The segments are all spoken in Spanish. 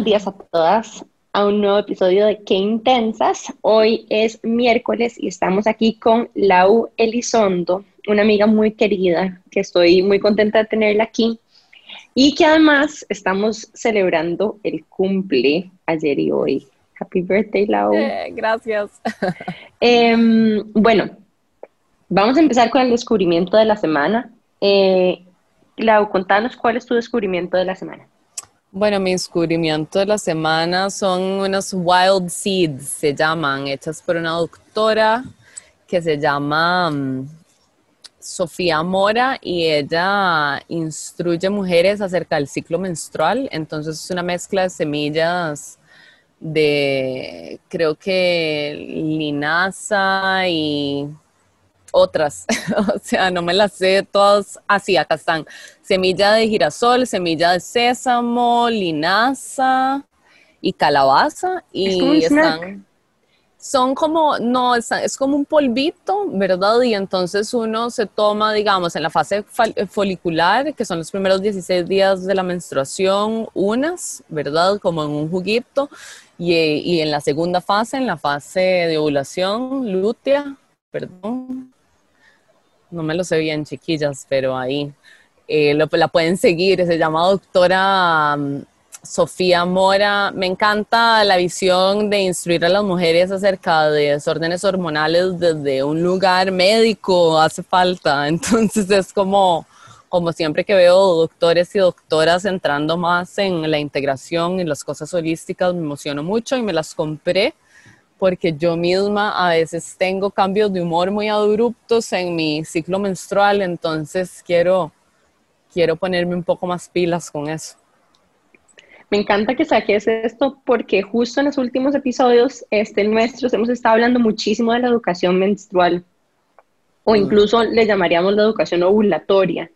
buenos días a todas a un nuevo episodio de Qué Intensas. Hoy es miércoles y estamos aquí con Lau Elizondo, una amiga muy querida que estoy muy contenta de tenerla aquí y que además estamos celebrando el cumple ayer y hoy. Happy birthday, Lau. Eh, gracias. Em, bueno, vamos a empezar con el descubrimiento de la semana. Eh, Lau, contanos cuál es tu descubrimiento de la semana. Bueno, mi descubrimiento de la semana son unos wild seeds, se llaman, hechas por una doctora que se llama mm, Sofía Mora y ella instruye mujeres acerca del ciclo menstrual. Entonces es una mezcla de semillas de, creo que linaza y otras, o sea, no me las sé todas así, acá están. Semilla de girasol, semilla de sésamo, linaza y calabaza y están son como, no, es, como un polvito, ¿verdad? Y entonces uno se toma, digamos, en la fase folicular, que son los primeros 16 días de la menstruación, unas, ¿verdad? Como en un juguito. Y, y en la segunda fase, en la fase de ovulación, lútea, perdón, no me lo sé bien, chiquillas, pero ahí eh, la pueden seguir. Se llama doctora um, Sofía Mora. Me encanta la visión de instruir a las mujeres acerca de desórdenes hormonales desde un lugar médico, hace falta. Entonces es como, como siempre que veo doctores y doctoras entrando más en la integración y las cosas holísticas, me emociono mucho y me las compré porque yo misma a veces tengo cambios de humor muy abruptos en mi ciclo menstrual, entonces quiero, quiero ponerme un poco más pilas con eso. Me encanta que saques esto porque justo en los últimos episodios este, nuestros hemos estado hablando muchísimo de la educación menstrual o mm. incluso le llamaríamos la educación ovulatoria,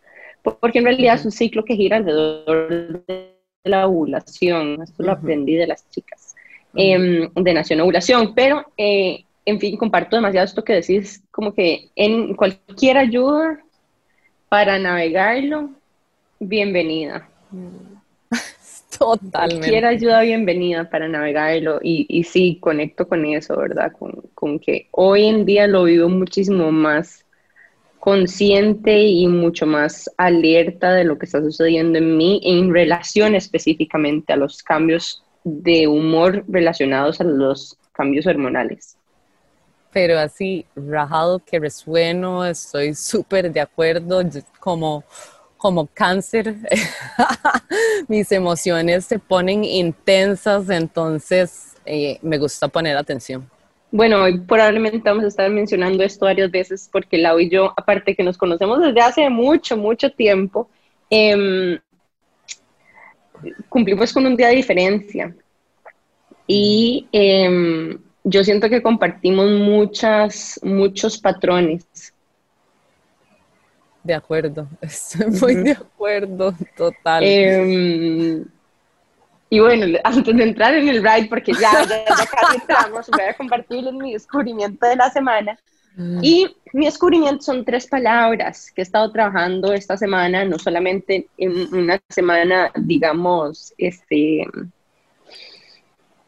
porque en realidad es un ciclo que gira alrededor de la ovulación. Esto lo aprendí de las chicas. Em, de nación ovulación, pero eh, en fin, comparto demasiado esto que decís, como que en cualquier ayuda para navegarlo, bienvenida. Totalmente. Cualquier ayuda bienvenida para navegarlo y, y sí, conecto con eso, ¿verdad? Con, con, que hoy en día lo vivo muchísimo más consciente y mucho más alerta de lo que está sucediendo en mí en relación específicamente a los cambios de humor relacionados a los cambios hormonales. Pero así, rajado que resueno, estoy súper de acuerdo, como, como cáncer, mis emociones se ponen intensas, entonces eh, me gusta poner atención. Bueno, hoy probablemente vamos a estar mencionando esto varias veces porque Lau y yo, aparte que nos conocemos desde hace mucho, mucho tiempo, eh, cumplimos con un día de diferencia. Y em, yo siento que compartimos muchas, muchos patrones. De acuerdo, estoy muy de acuerdo, total. Em, y bueno, antes de entrar en el ride, porque ya, ya, casi entramos, voy a compartirles mi descubrimiento de la semana. Y mi descubrimiento son tres palabras que he estado trabajando esta semana, no solamente en una semana, digamos, este...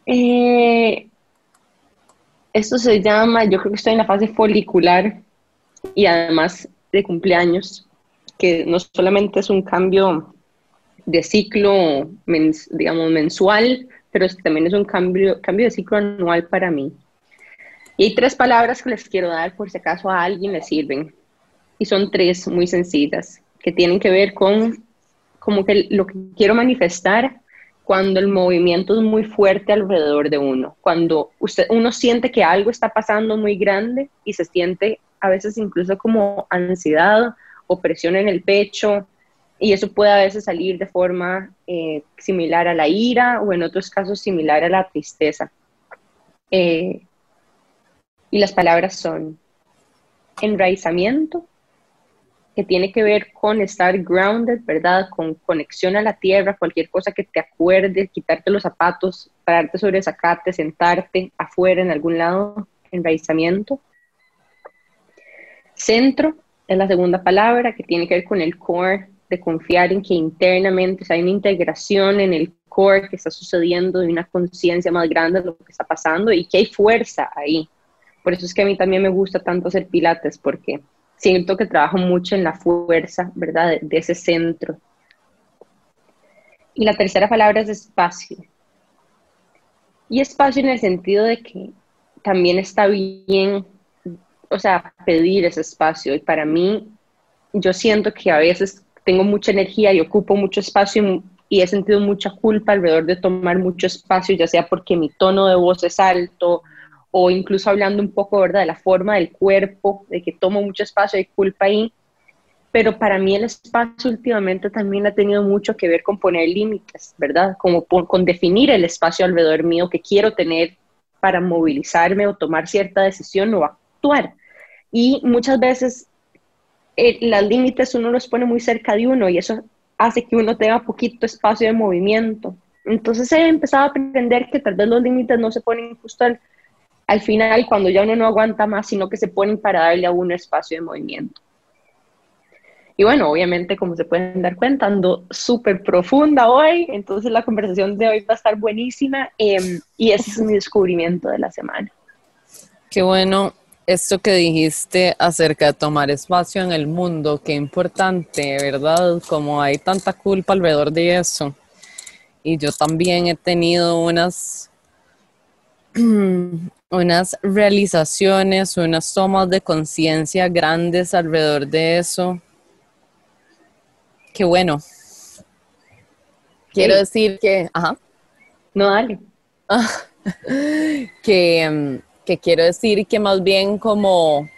Eh, esto se llama, yo creo que estoy en la fase folicular y además de cumpleaños, que no solamente es un cambio de ciclo, digamos, mensual, pero también es un cambio, cambio de ciclo anual para mí. Y hay tres palabras que les quiero dar por si acaso a alguien les sirven. Y son tres muy sencillas, que tienen que ver con como que lo que quiero manifestar cuando el movimiento es muy fuerte alrededor de uno, cuando usted, uno siente que algo está pasando muy grande y se siente a veces incluso como ansiedad o presión en el pecho, y eso puede a veces salir de forma eh, similar a la ira o en otros casos similar a la tristeza. Eh, y las palabras son enraizamiento, que tiene que ver con estar grounded, ¿verdad? Con conexión a la tierra, cualquier cosa que te acuerde, quitarte los zapatos, pararte sobre sacate, sentarte afuera en algún lado, enraizamiento. Centro es la segunda palabra que tiene que ver con el core, de confiar en que internamente hay una integración en el core que está sucediendo, de una conciencia más grande de lo que está pasando y que hay fuerza ahí. Por eso es que a mí también me gusta tanto hacer pilates, porque siento que trabajo mucho en la fuerza, ¿verdad? De, ese centro. Y la tercera palabra es espacio. Y espacio en el sentido de que también está bien, o sea, pedir ese espacio. Y para mí, yo siento que a veces tengo mucha energía y ocupo mucho espacio y, he sentido mucha culpa alrededor de tomar mucho espacio, ya sea porque mi tono de voz es alto o incluso hablando un poco, ¿verdad?, de la forma del cuerpo, de que tomo mucho espacio, hay culpa ahí. Pero para mí el espacio últimamente también ha tenido mucho que ver con poner límites, ¿verdad? Como con definir el espacio alrededor mío que quiero tener para movilizarme o tomar cierta decisión o actuar. Y muchas veces eh, los límites uno los pone muy cerca de uno y eso hace que uno tenga poquito espacio de movimiento. Entonces he empezado a aprender que tal vez los límites no se ponen justo al, al final cuando ya uno no aguanta más, sino que se ponen para darle a uno espacio de movimiento. Y bueno, obviamente, como se pueden dar cuenta, ando súper profunda hoy, entonces la conversación de hoy va a estar buenísima em, y ese es mi descubrimiento de la semana. Qué bueno esto que dijiste acerca de tomar espacio en el mundo, qué importante, ¿verdad? Como hay tanta culpa alrededor de eso. Y yo también he tenido unas, unas realizaciones, unas tomas de conciencia grandes alrededor de eso. Qué bueno. Quiero decir que, ajá. No, dale. que mm, que quiero decir que más bien como,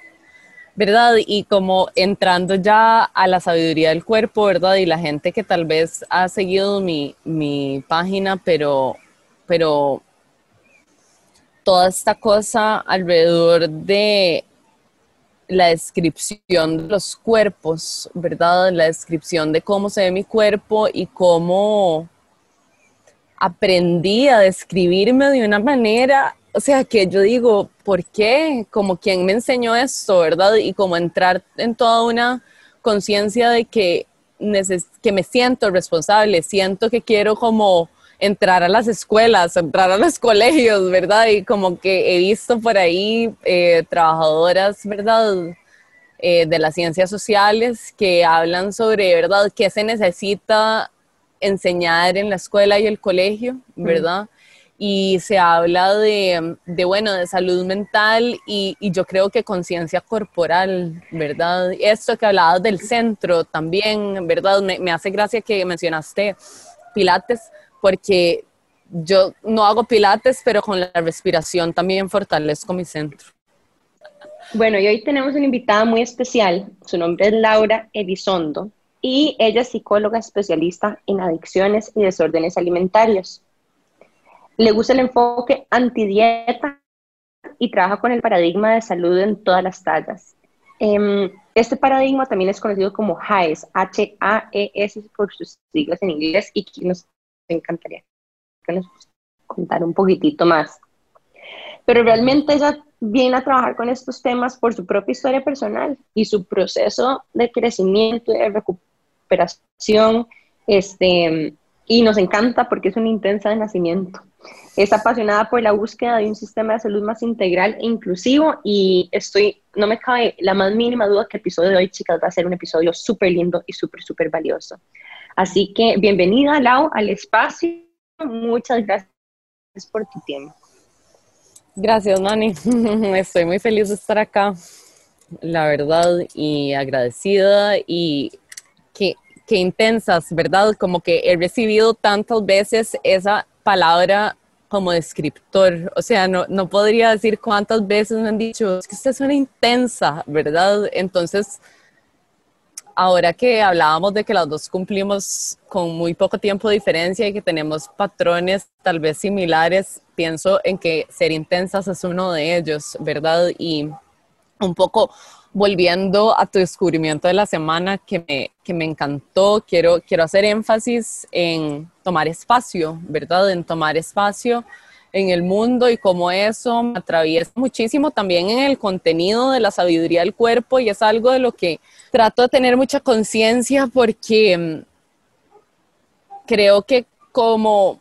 ¿verdad? Y como entrando ya a la sabiduría del cuerpo, ¿verdad? Y la gente que tal vez ha seguido mi, mi página, pero, pero toda esta cosa alrededor de la descripción de los cuerpos, ¿verdad? La descripción de cómo se ve mi cuerpo y cómo aprendí a describirme de una manera o sea, que yo digo, ¿por qué? Como quien me enseñó esto, ¿verdad? Y como entrar en toda una conciencia de que, que me siento responsable, siento que quiero como entrar a las escuelas, entrar a los colegios, ¿verdad? Y como que he visto por ahí eh, trabajadoras, ¿verdad? Eh, de las ciencias sociales que hablan sobre, ¿verdad?, qué se necesita enseñar en la escuela y el colegio, ¿verdad? y se habla de, de, bueno, de salud mental y, y yo creo que conciencia corporal, ¿verdad? Esto que hablabas del centro también, ¿verdad? Me, me, hace gracia que mencionaste pilates, porque yo no hago pilates, pero con la respiración también fortalezco mi centro. Bueno, y hoy tenemos una invitada muy especial, su nombre es Laura Elizondo, y ella es psicóloga especialista en adicciones y desórdenes alimentarios le gusta el enfoque antidieta y trabaja con el paradigma de salud en todas las tallas. Em, este paradigma también es conocido como HAES, H-A-E-S por sus siglas en inglés, y nos encantaría que nos contara un poquitito más. Pero realmente ella viene a trabajar con estos temas por su propia historia personal y su proceso de crecimiento y de recuperación, este, y nos encanta porque es una intensa de nacimiento. Es apasionada por la búsqueda de un sistema de salud más integral e inclusivo y estoy, no me cabe la más mínima duda que el episodio de hoy, chicas, va a ser un episodio súper lindo y súper, súper valioso. Así que bienvenida, Lau, al espacio. Muchas gracias por tu tiempo. Gracias, Nani. Estoy muy feliz de estar acá, la verdad, y agradecida y que, que intensas, ¿verdad? Como que he recibido tantas veces esa palabra como descriptor. O sea, no, no podría decir cuántas veces me han dicho, es que usted una intensa, ¿verdad? Entonces, ahora que hablábamos de que las dos cumplimos con muy poco tiempo de diferencia y que tenemos patrones tal vez similares, pienso en que ser intensas es uno de ellos, ¿verdad? Y un poco volviendo a tu descubrimiento de la semana que me, que me encantó, quiero, quiero hacer énfasis en tomar espacio, ¿verdad? En tomar espacio en el mundo y cómo eso me atraviesa muchísimo también en el contenido de la sabiduría del cuerpo y es algo de lo que trato de tener mucha conciencia porque mm, creo que como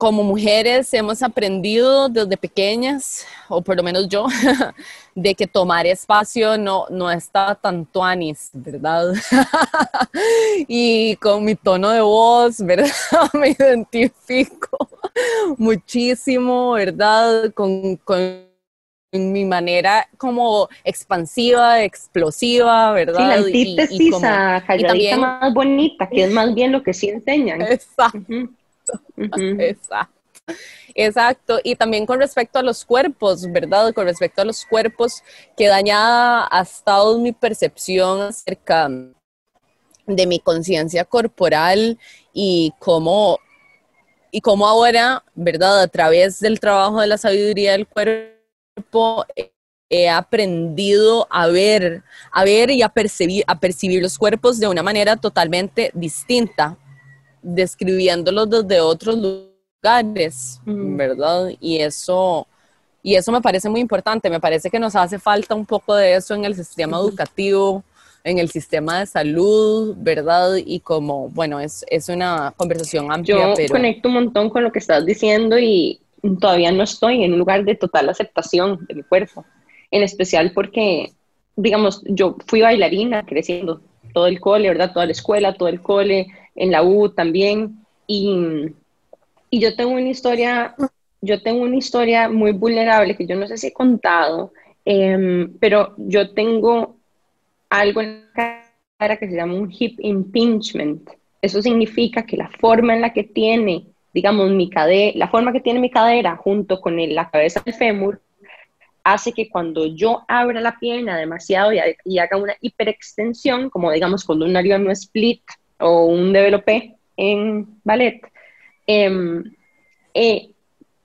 como mujeres hemos aprendido desde pequeñas, o por lo menos yo, de que tomar espacio no, no está tanto anis, ¿verdad? y con mi tono de voz, ¿verdad? Me identifico muchísimo, ¿verdad? Con, con mi manera como expansiva, explosiva, ¿verdad? Sí, la antítesis y, a calladita más bonita, que es más bien lo que sí enseñan. Exacto. Exacto. Exacto. Y también con respecto a los cuerpos, ¿verdad? Con respecto a los cuerpos, que dañada ha estado mi percepción acerca de mi conciencia corporal y cómo, y cómo ahora, ¿verdad? A través del trabajo de la sabiduría del cuerpo, he aprendido a ver, a ver y a percibir, a percibir los cuerpos de una manera totalmente distinta, describiéndolos desde otros lugares, mm. ¿verdad? Y eso, y eso me parece muy importante, me parece que nos hace falta un poco de eso en el sistema educativo, en el sistema de salud, ¿verdad? Y como, bueno, es, es una conversación amplia. Yo conecto un montón con lo que estás diciendo y todavía no estoy en un lugar de total aceptación de mi cuerpo, en especial porque, digamos, yo fui bailarina creciendo todo el cole, ¿verdad? Toda la escuela, todo el cole, en la U también. Y, y yo tengo una historia, yo tengo una historia muy vulnerable que yo no sé si he contado, em, pero yo tengo algo en la cara que se llama un hip impingement. Eso significa que la forma en la que tiene, digamos, mi cadera, la forma que tiene mi cadera junto con la cabeza del fémur, hace que cuando yo abra la pierna demasiado y, haga una hiperextensión, como digamos cuando un haría no split o un developé en ballet, em, eh,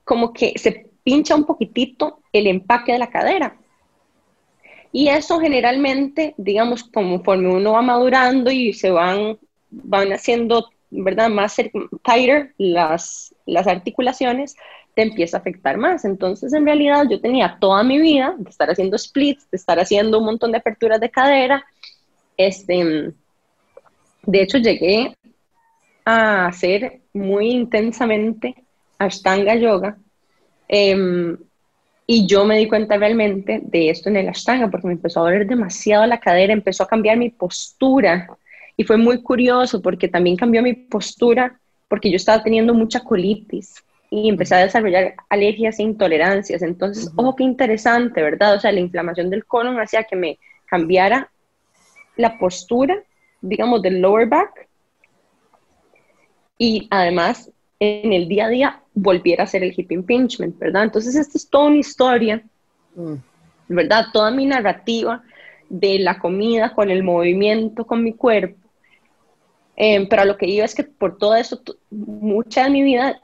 como que se pincha un poquitito el empaque de la cadera. Y eso generalmente, digamos, conforme uno va madurando y se van, van haciendo, ¿verdad?, más tighter las, las articulaciones, te empieza a afectar más. Entonces, en realidad, yo tenía toda mi vida de estar haciendo splits, de estar haciendo un montón de aperturas de cadera. Este, de hecho, llegué a hacer muy intensamente Ashtanga Yoga. Em, y yo me di cuenta realmente de esto en el Ashtanga, porque me empezó a doler demasiado la cadera, empezó a cambiar mi postura. Y fue muy curioso porque también cambió mi postura porque yo estaba teniendo mucha colitis y empecé a desarrollar alergias e intolerancias. Entonces, ojo, qué interesante, ¿verdad? O sea, la inflamación del colon hacía que me cambiara la postura, digamos, del lower back y además en el día a día volviera a hacer el hip impingement, ¿verdad? Entonces, esta es toda una historia, mm. ¿verdad? Toda mi narrativa de la comida con el movimiento, con mi cuerpo. Eh, pero lo que digo es que por todo eso, mucha de mi vida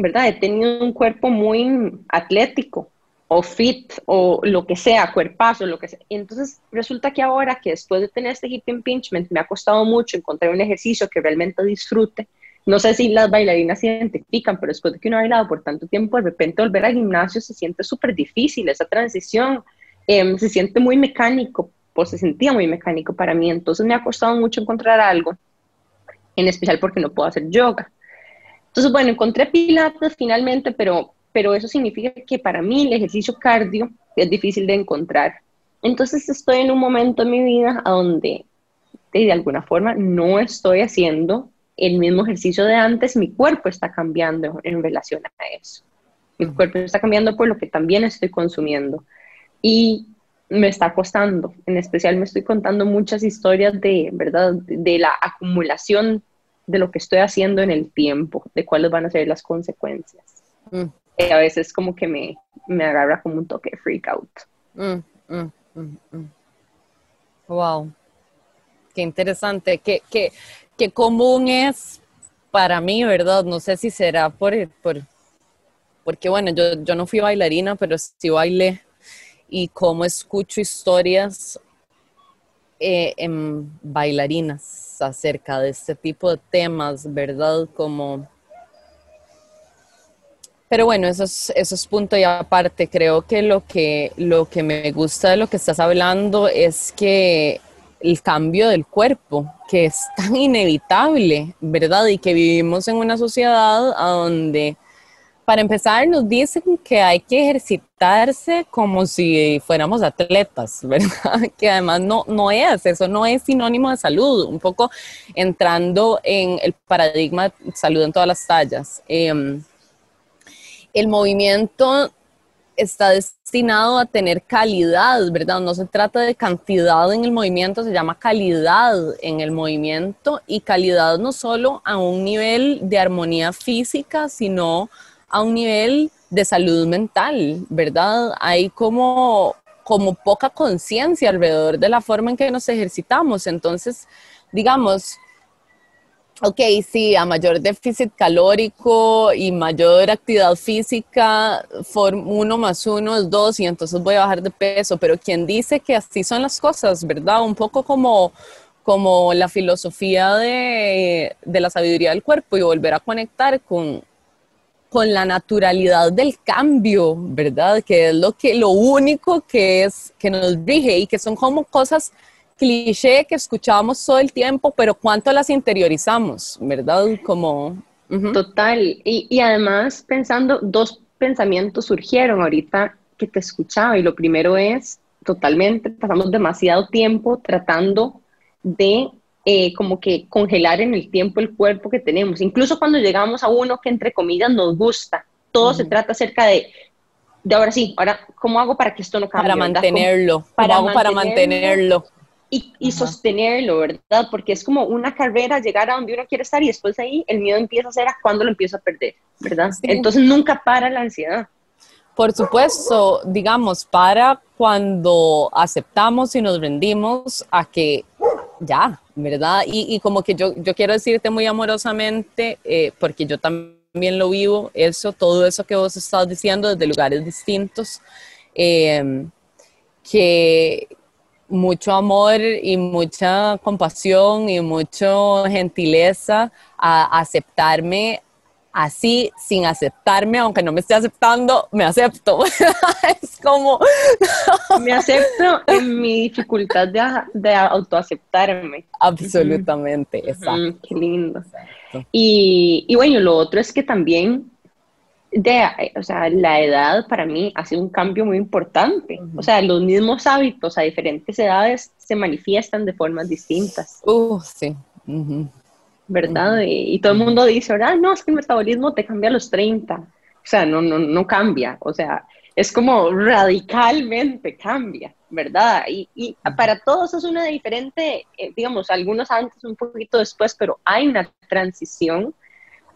¿verdad? He tenido un cuerpo muy atlético o fit o lo que sea, cuerpazo, lo que sea. entonces resulta que ahora que después de tener este hip impingement me ha costado mucho encontrar un ejercicio que realmente disfrute. No sé si las bailarinas se identifican, pero después de que uno ha bailado por tanto tiempo, de repente volver al gimnasio se siente súper difícil, esa transición em, se siente muy mecánico, pues se sentía muy mecánico para mí. Entonces me ha costado mucho encontrar algo, en especial porque no puedo hacer yoga. Entonces, bueno, encontré pilates finalmente, pero, pero eso significa que para mí el ejercicio cardio es difícil de encontrar. Entonces estoy en un momento en mi vida a donde de alguna forma no estoy haciendo el mismo ejercicio de antes, mi cuerpo está cambiando en relación a eso. Mi cuerpo está cambiando por lo que también estoy consumiendo. Y me está costando, en especial me estoy contando muchas historias de, ¿verdad?, de la acumulación de lo que estoy haciendo en el tiempo, de cuáles van a ser las consecuencias. Mm. a veces como que me, me, agarra como un toque freak out. Mm, mm, wow, qué interesante, qué, qué, qué, común es para mí, ¿verdad? No sé si será por, por porque bueno, yo, yo no fui bailarina, pero sí bailé y como escucho historias eh, en bailarinas acerca de este tipo de temas, ¿verdad? Como... Pero bueno, eso es, eso es punto y aparte. Creo que lo, que lo que me gusta de lo que estás hablando es que el cambio del cuerpo, que es tan inevitable, ¿verdad? Y que vivimos en una sociedad donde para empezar, nos dicen que hay que ejercitarse como si fuéramos atletas, ¿verdad? Que además no, no es, eso no es sinónimo de salud, un poco entrando en el paradigma salud en todas las tallas. Em, el movimiento está destinado a tener calidad, ¿verdad? No se trata de cantidad en el movimiento, se llama calidad en el movimiento y calidad no solo a un nivel de armonía física, sino a un nivel de salud mental, ¿verdad? Hay como, como poca conciencia alrededor de la forma en que nos ejercitamos. Entonces, digamos, ok, sí, a mayor déficit calórico y mayor actividad física, uno más uno es dos y entonces voy a bajar de peso, pero quien dice que así son las cosas, ¿verdad? Un poco como, como la filosofía de, de la sabiduría del cuerpo y volver a conectar con, con la naturalidad del cambio, ¿verdad? Que es lo que lo único que es que nos rige y que son como cosas cliché que escuchamos todo el tiempo, pero cuánto las interiorizamos, ¿verdad? Como total y, y además pensando dos pensamientos surgieron ahorita que te escuchaba y lo primero es totalmente pasamos demasiado tiempo tratando de eh, como que congelar en el tiempo el cuerpo que tenemos. Incluso cuando llegamos a uno que entre comillas nos gusta, todo se trata acerca de, de ahora sí, ahora, ¿cómo hago para que esto no cambie? Para mantenerlo, para, hago para mantenerlo. Y, y sostenerlo, ¿verdad? Porque es como una carrera, llegar a donde uno quiere estar y después ahí el miedo empieza a ser a cuando lo empiezo a perder, ¿verdad? Entonces nunca para la ansiedad. Por supuesto, digamos, para cuando aceptamos y nos rendimos a que ya, ¿verdad? Y, como que yo, yo quiero decirte muy amorosamente, eh, porque yo también lo vivo, eso, todo eso que vos estás diciendo desde lugares distintos, eh, que mucho amor y mucha compasión y mucha gentileza a aceptarme así, sin aceptarme, aunque no me esté aceptando, me acepto. es como... me acepto en mi dificultad de, de autoaceptarme. Absolutamente, exacto. qué lindo. Y, y, bueno, lo otro es que también, de, o sea, la edad para mí ha sido un cambio muy importante. O sea, los mismos hábitos a diferentes edades se manifiestan de formas distintas. Uh, sí. ¿verdad? y, todo el mundo dice, ah, no, es que el metabolismo te cambia a los 30. O sea, no, no, no cambia. O sea, es como radicalmente cambia, ¿verdad? Y, y para todos es una diferente, eh, digamos, algunos antes, un poquito después, pero hay una transición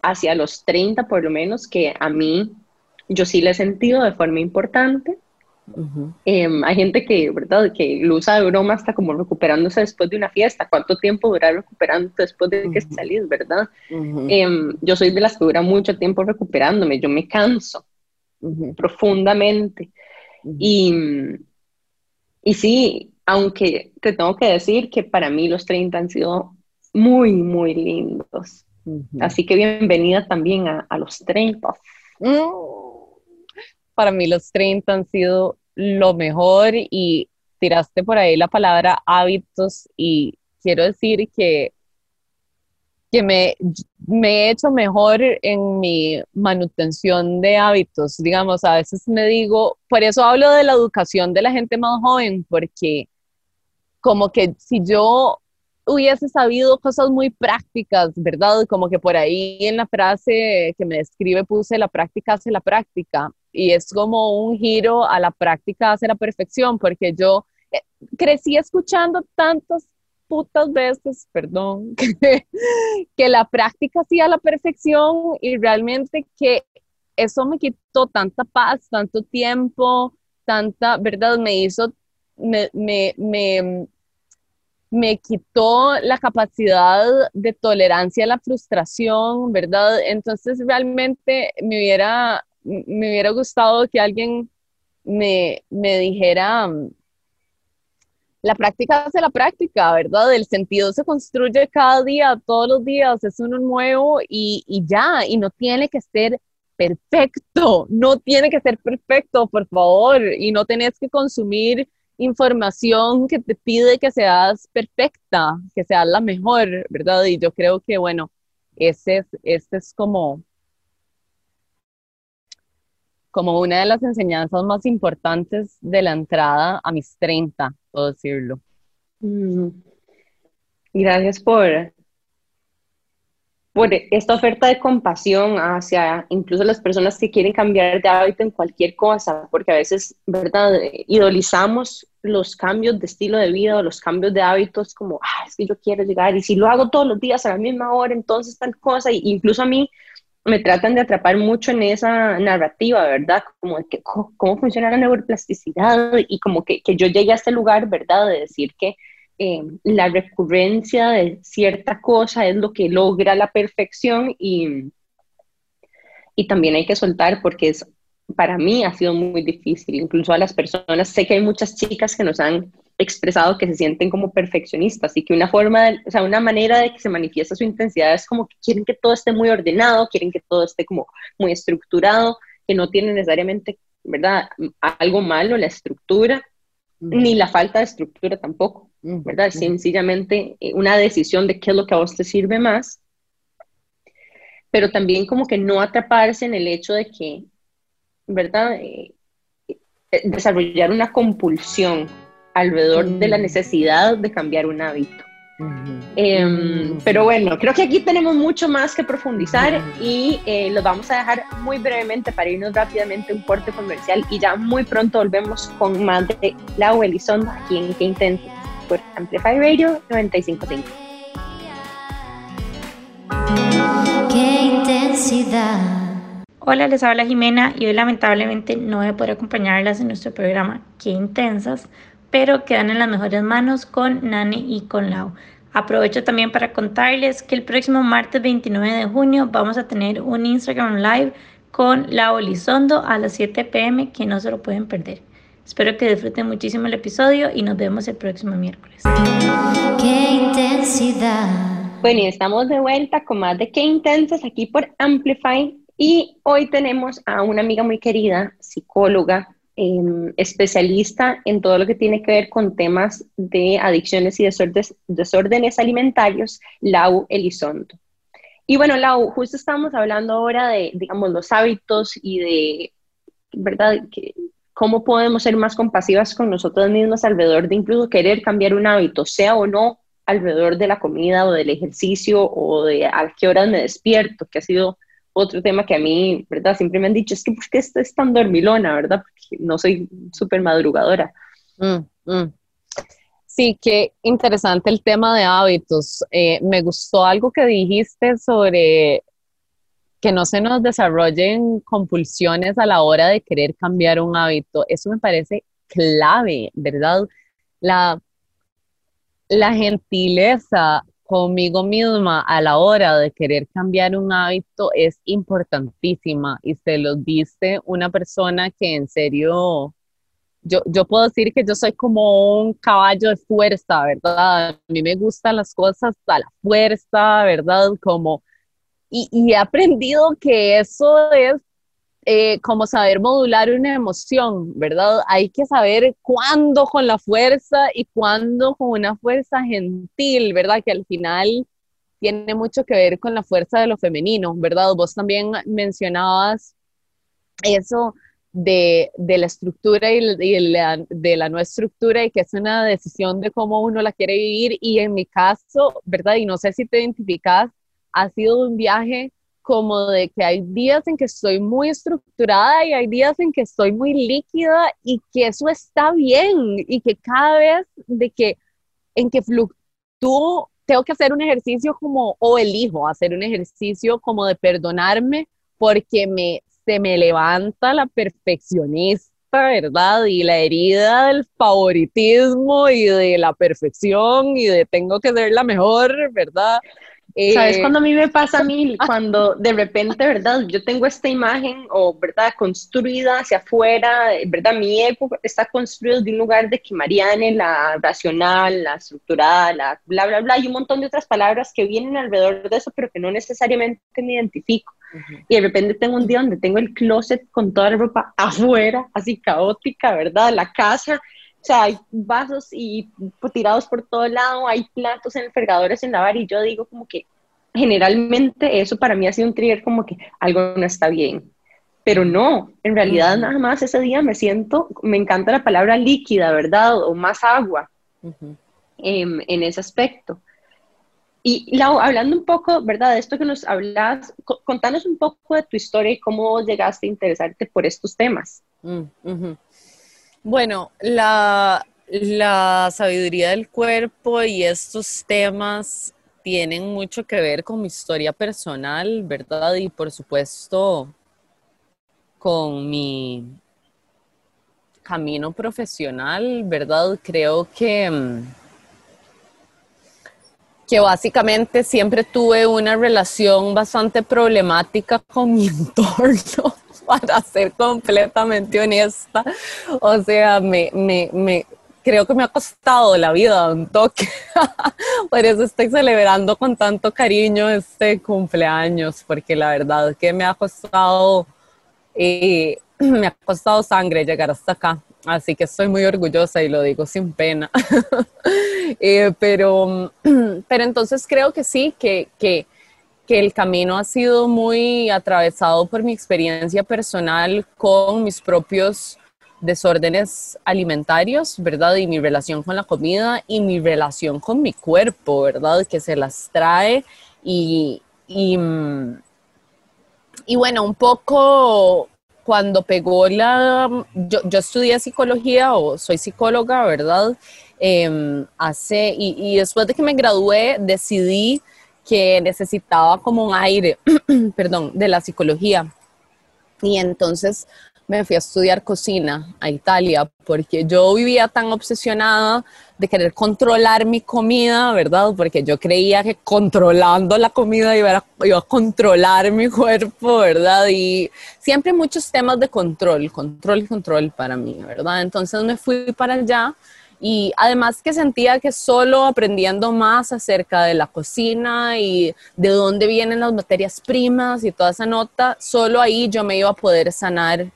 hacia los 30 por lo menos que a mí yo sí la he sentido de forma importante Em, hay gente que, ¿verdad? Que lo usa de broma hasta como recuperándose después de una fiesta. ¿Cuánto tiempo dura recuperando después de que salís, verdad? Em, yo soy de las que dura mucho tiempo recuperándome. Yo me canso profundamente. Y, y sí, aunque te tengo que decir que para mí los 30 han sido muy, muy lindos. Así que bienvenida también a, a los 30 para mí los 30 han sido lo mejor y tiraste por ahí la palabra hábitos y quiero decir que, que me, me he hecho mejor en mi manutención de hábitos. Digamos, a veces me digo, por eso hablo de la educación de la gente más joven, porque como que si yo hubiese sabido cosas muy prácticas, ¿verdad? Como que por ahí en la frase que me describe puse la práctica hace la práctica y es como un giro a la práctica hace la perfección, porque yo eh, crecí escuchando tantas putas veces, perdón, que, la práctica hacía la perfección y realmente que eso me quitó tanta paz, tanto tiempo, tanta, ¿verdad? Me hizo, me, me, me quitó la capacidad de tolerancia a la frustración, ¿verdad? Entonces realmente me hubiera, me hubiera gustado que alguien me, me dijera, la práctica hace la práctica, ¿verdad? El sentido se construye cada día, todos los días, es uno nuevo y, y ya, y no tiene que ser perfecto, no tiene que ser perfecto, por favor, y no tenés que consumir información que te pide que seas perfecta, que seas la mejor, ¿verdad? Y yo creo que, bueno, ese es, ese es como como una de las enseñanzas más importantes de la entrada a mis 30, puedo decirlo. Mm. Gracias por, por esta oferta de compasión hacia incluso las personas que quieren cambiar de hábito en cualquier cosa, porque a veces, ¿verdad? Idolizamos los cambios de estilo de vida o los cambios de hábitos como, ah, es que yo quiero llegar y si lo hago todos los días a la misma hora, entonces tal cosa, y incluso a mí me tratan de atrapar mucho en esa narrativa, ¿verdad? Como de que, cómo, funciona la neuroplasticidad y como que, que yo llegue a este lugar, ¿verdad? De decir que eh, la recurrencia de cierta cosa es lo que logra la perfección y, y también hay que soltar porque es, para mí ha sido muy difícil, incluso a las personas, sé que hay muchas chicas que nos han expresado que se sienten como perfeccionistas y que una forma, o sea, una manera de que se manifiesta su intensidad es como que quieren que todo esté muy ordenado, quieren que todo esté como muy estructurado, que no tiene necesariamente, ¿verdad? Algo malo la estructura, ni la falta de estructura tampoco, ¿verdad? Sencillamente eh, una decisión de qué es lo que a vos te sirve más, pero también como que no atraparse en el hecho de que, ¿verdad? Eh, eh, desarrollar una compulsión alrededor de la necesidad de cambiar un hábito. Em, pero bueno, creo que aquí tenemos mucho más que profundizar y eh, lo vamos a dejar muy brevemente para irnos rápidamente a un corte comercial y ya muy pronto volvemos con más de Lau Elizondo aquí en Que Intento por Amplify Radio 955. Qué intensidad. Hola, les habla Jimena y hoy lamentablemente no voy a poder acompañarlas en nuestro programa Qué Intensas pero quedan en las mejores manos con Nani y con Lau. Aprovecho también para contarles que el próximo martes 29 de junio vamos a tener un Instagram Live con Lau Lizondo a las 7 pm que no se lo pueden perder. Espero que disfruten muchísimo el episodio y nos vemos el próximo miércoles. ¡Qué intensidad! Bueno, y estamos de vuelta con más de Qué Intensas aquí por Amplify y hoy tenemos a una amiga muy querida, psicóloga, Em, especialista en todo lo que tiene que ver con temas de adicciones y desórdenes, desórdenes alimentarios, Lau Elizondo. Y bueno, Lau, justo estamos hablando ahora de, digamos, los hábitos y de, ¿verdad? Que, cómo podemos ser más compasivas con nosotros mismos alrededor de incluso querer cambiar un hábito, sea o no alrededor de la comida o del ejercicio o de a qué horas me despierto, que ha sido otro tema que a mí, ¿verdad? Siempre me han dicho, es que ¿por qué estás tan dormilona, verdad? Porque no soy súper madrugadora. Mm, mm. Sí, qué interesante el tema de hábitos. Eh, me gustó algo que dijiste sobre que no se nos desarrollen compulsiones a la hora de querer cambiar un hábito. Eso me parece clave, ¿verdad? La, la gentileza conmigo misma a la hora de querer cambiar un hábito es importantísima y se lo dice una persona que en serio, yo, yo puedo decir que yo soy como un caballo de fuerza, ¿verdad? A mí me gustan las cosas a la fuerza, ¿verdad? Como, y, y he aprendido que eso es eh, como saber modular una emoción, ¿verdad? Hay que saber cuándo con la fuerza y cuándo con una fuerza gentil, ¿verdad? Que al final tiene mucho que ver con la fuerza de lo femenino, ¿verdad? Vos también mencionabas eso de, la estructura y, de la no estructura y que es una decisión de cómo uno la quiere vivir y en mi caso, ¿verdad? Y no sé si te identificas, ha sido un viaje como de que hay días en que estoy muy estructurada y hay días en que estoy muy líquida y que eso está bien y que cada vez de que en que fluctúo tengo que hacer un ejercicio como o elijo hacer un ejercicio como de perdonarme porque me se me levanta la perfeccionista, ¿verdad? Y la herida del favoritismo y de la perfección y de tengo que ser la mejor, ¿verdad? ¿Sabes eh, cuando a mí me pasa a mí? Cuando de repente, ¿verdad? Yo tengo esta imagen, o ¿verdad? Construida hacia afuera, ¿verdad? Mi época está construida de un lugar de que Mariane, la racional, la estructurada, la bla, bla, bla, y un montón de otras palabras que vienen alrededor de eso, pero que no necesariamente me identifico. Y de repente tengo un día donde tengo el closet con toda la ropa afuera, así caótica, ¿verdad? La casa o sea, hay vasos y tirados por todo lado, hay platos en el fregador en lavar y yo digo como que generalmente eso para mí ha sido un trigger como que algo no está bien. pero no, en realidad nada más ese día me siento, me encanta la palabra líquida, ¿verdad? O más agua em, en ese aspecto. Y Lau, hablando un poco, ¿verdad? De esto que nos hablas, contanos un poco de tu historia y cómo llegaste a interesarte por estos temas. Mm, bueno, la, sabiduría del cuerpo y estos temas tienen mucho que ver con mi historia personal, ¿verdad? Y por supuesto con mi camino profesional, ¿verdad? Creo que, mm, que básicamente siempre tuve una relación bastante problemática con mi entorno, para ser completamente honesta. O sea, me, me, me creo que me ha costado la vida un toque. Por eso estoy celebrando con tanto cariño este cumpleaños, porque la verdad es que me ha costado, eh, me ha costado sangre llegar hasta acá. Así que estoy muy orgullosa y lo digo sin pena. Eh, pero, pero entonces creo que sí, que, que, que el camino ha sido muy atravesado por mi experiencia personal con mis propios desórdenes alimentarios, ¿verdad? Y mi relación con la comida y mi relación con mi cuerpo, ¿verdad? Que se las trae y, y, mm, bueno, un poco cuando pegó la... Yo, yo estudié psicología o soy psicóloga, ¿verdad? Em, hace, y, y después de que me gradué decidí que necesitaba como un aire, perdón, de la psicología. Y entonces me fui a estudiar cocina a Italia porque yo vivía tan obsesionada de querer controlar mi comida, ¿verdad? Porque yo creía que controlando la comida iba a, iba a controlar mi cuerpo, ¿verdad? Y siempre muchos temas de control, control control para mí, ¿verdad? Entonces me fui para allá y además que sentía que solo aprendiendo más acerca de la cocina y de dónde vienen las materias primas y toda esa nota, solo ahí yo me iba a poder sanar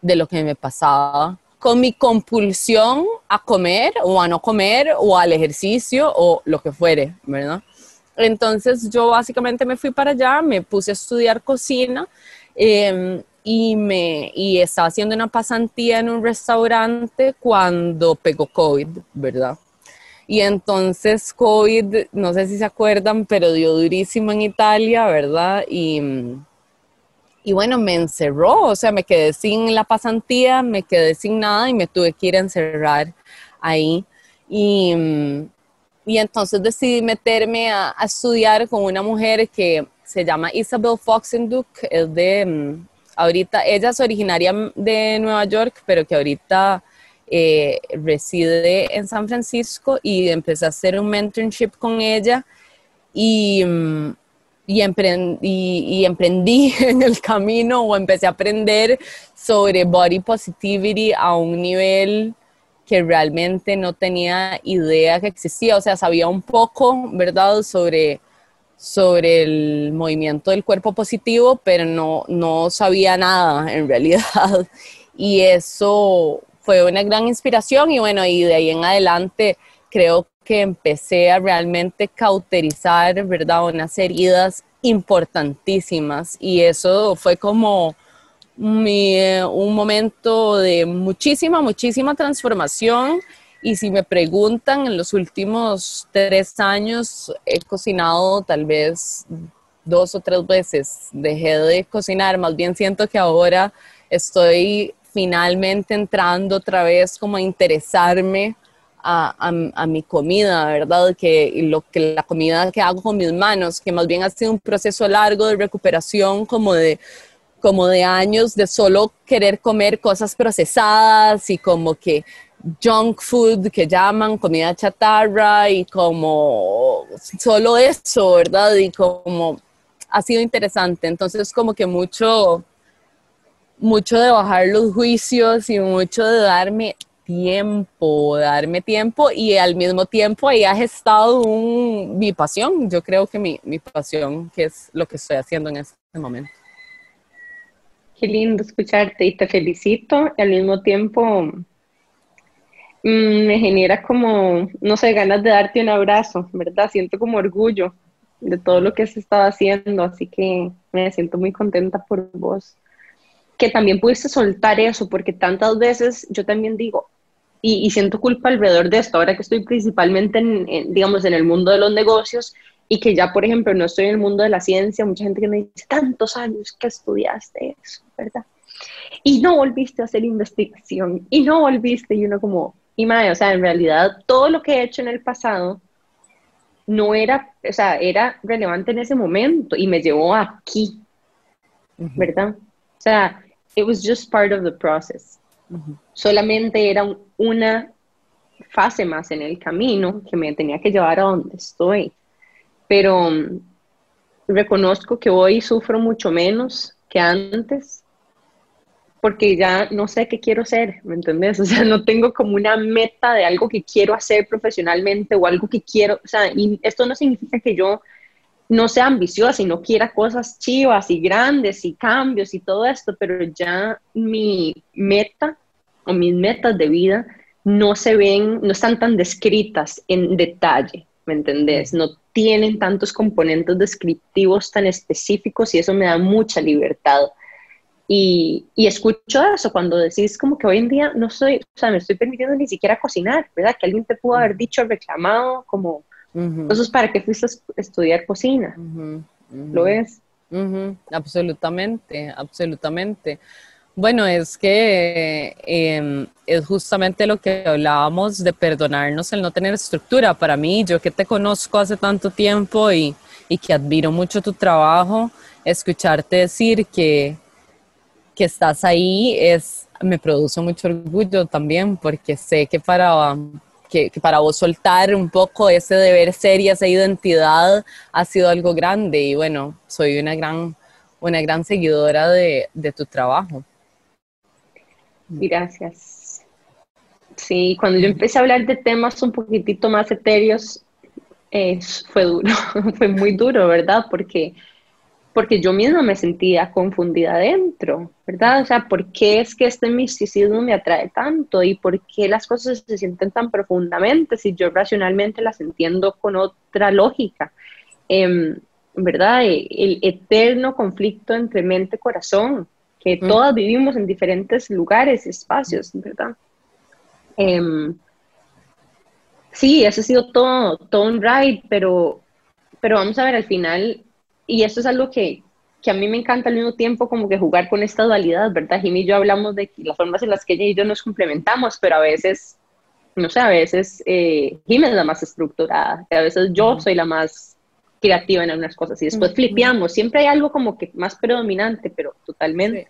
de lo que me pasaba con mi compulsión a comer o a no comer o al ejercicio o lo que fuere, ¿verdad? Entonces yo básicamente me fui para allá, me puse a estudiar cocina em, y, me, y estaba haciendo una pasantía en un restaurante cuando pegó COVID, ¿verdad? Y entonces COVID, no sé si se acuerdan, pero dio durísimo en Italia, ¿verdad? Y y bueno, me encerró, o sea, me quedé sin la pasantía, me quedé sin nada y me tuve que ir a encerrar ahí. Y, y entonces decidí meterme a, estudiar con una mujer que se llama Isabel Foxenduck, es de, mm, ahorita, ella es originaria de Nueva York, pero que ahorita eh, reside en San Francisco y empecé a hacer un mentorship con ella. Y, mm, y, y, emprendí en el camino o empecé a aprender sobre body positivity a un nivel que realmente no tenía idea que existía, o sea, sabía un poco, ¿verdad?, sobre, sobre el movimiento del cuerpo positivo, pero no, no sabía nada en realidad. Y eso fue una gran inspiración y bueno, y de ahí en adelante creo que empecé a realmente cauterizar, ¿verdad? Unas heridas importantísimas y eso fue como un momento de muchísima, muchísima transformación. Y si me preguntan, en los últimos tres años he cocinado tal vez dos o tres veces. Dejé de cocinar, más bien siento que ahora estoy finalmente entrando otra vez como a interesarme a, mi comida, ¿verdad? Que lo que la comida que hago con mis manos, que más bien ha sido un proceso largo de recuperación, como de como de años de solo querer comer cosas procesadas y como que junk food que llaman comida chatarra y como solo eso, ¿verdad? Y como ha sido interesante. Entonces como que mucho, mucho de bajar los juicios y mucho de darme tiempo, darme tiempo y al mismo tiempo ahí ha estado un, mi pasión, yo creo que mi, mi pasión, que es lo que estoy haciendo en este momento. Qué lindo escucharte y te felicito y al mismo tiempo me genera como, no sé, ganas de darte un abrazo, ¿verdad? Siento como orgullo de todo lo que has estado haciendo, así que me siento muy contenta por vos. que también pudiste soltar eso, porque tantas veces yo también digo, y, siento culpa alrededor de esto, ahora que estoy principalmente en, digamos, en el mundo de los negocios y que ya, por ejemplo, no estoy en el mundo de la ciencia, mucha gente que me dice, tantos años que estudiaste eso, ¿verdad? Y no volviste a hacer investigación, y no volviste, y uno como, y madre, o sea, en realidad todo lo que he hecho en el pasado no era, o sea, era relevante en ese momento y me llevó aquí, ¿verdad? O sea, it was just part of the process. Solamente era una fase más en el camino que me tenía que llevar a donde estoy. Pero um, reconozco que hoy sufro mucho menos que antes porque ya no sé qué quiero ser, ¿me entendés? O sea, no tengo como una meta de algo que quiero hacer profesionalmente o algo que quiero, o sea, y esto no significa que yo no sea ambiciosa y no quiera cosas chivas y grandes y cambios y todo esto, pero ya mi meta o mis metas de vida no se ven, no están tan descritas en detalle, ¿me entendés? No tienen tantos componentes descriptivos tan específicos y eso me da mucha libertad y, y, escucho eso cuando decís como que hoy en día no soy, o sea, me estoy permitiendo ni siquiera cocinar, ¿verdad? Que alguien te pudo haber dicho, reclamado, como, entonces, ¿para qué fuiste a estudiar cocina? ¿Lo ves? Absolutamente, absolutamente. Bueno, es que em, es justamente lo que hablábamos de perdonarnos el no tener estructura. Para mí, yo que te conozco hace tanto tiempo y, y que admiro mucho tu trabajo, escucharte decir que, que estás ahí es, me produce mucho orgullo también porque sé que para, que, para vos soltar un poco ese deber ser y esa identidad ha sido algo grande y bueno, soy una gran, una gran seguidora de, de tu trabajo. Gracias. Sí, cuando yo empecé a hablar de temas un poquitito más etéreos, fue duro, fue muy duro, ¿verdad? Porque porque yo misma me sentía confundida dentro, ¿verdad? O sea, ¿por qué es que este misticismo me atrae tanto y por qué las cosas se sienten tan profundamente si yo racionalmente las entiendo con otra lógica? Em, ¿Verdad? E, el eterno conflicto entre mente y corazón, que todas vivimos en diferentes lugares y espacios, ¿verdad? Em, sí, eso ha sido todo, todo un ride, pero, pero vamos a ver, al final y eso es algo que, que, a mí me encanta al mismo tiempo como que jugar con esta dualidad, ¿verdad? Jimmy y yo hablamos de las formas en las que ella y yo nos complementamos, pero a veces, no sé, a veces eh, Jimmy es la más estructurada, a veces yo soy la más creativa en algunas cosas y después flipeamos, siempre hay algo como que más predominante, pero totalmente.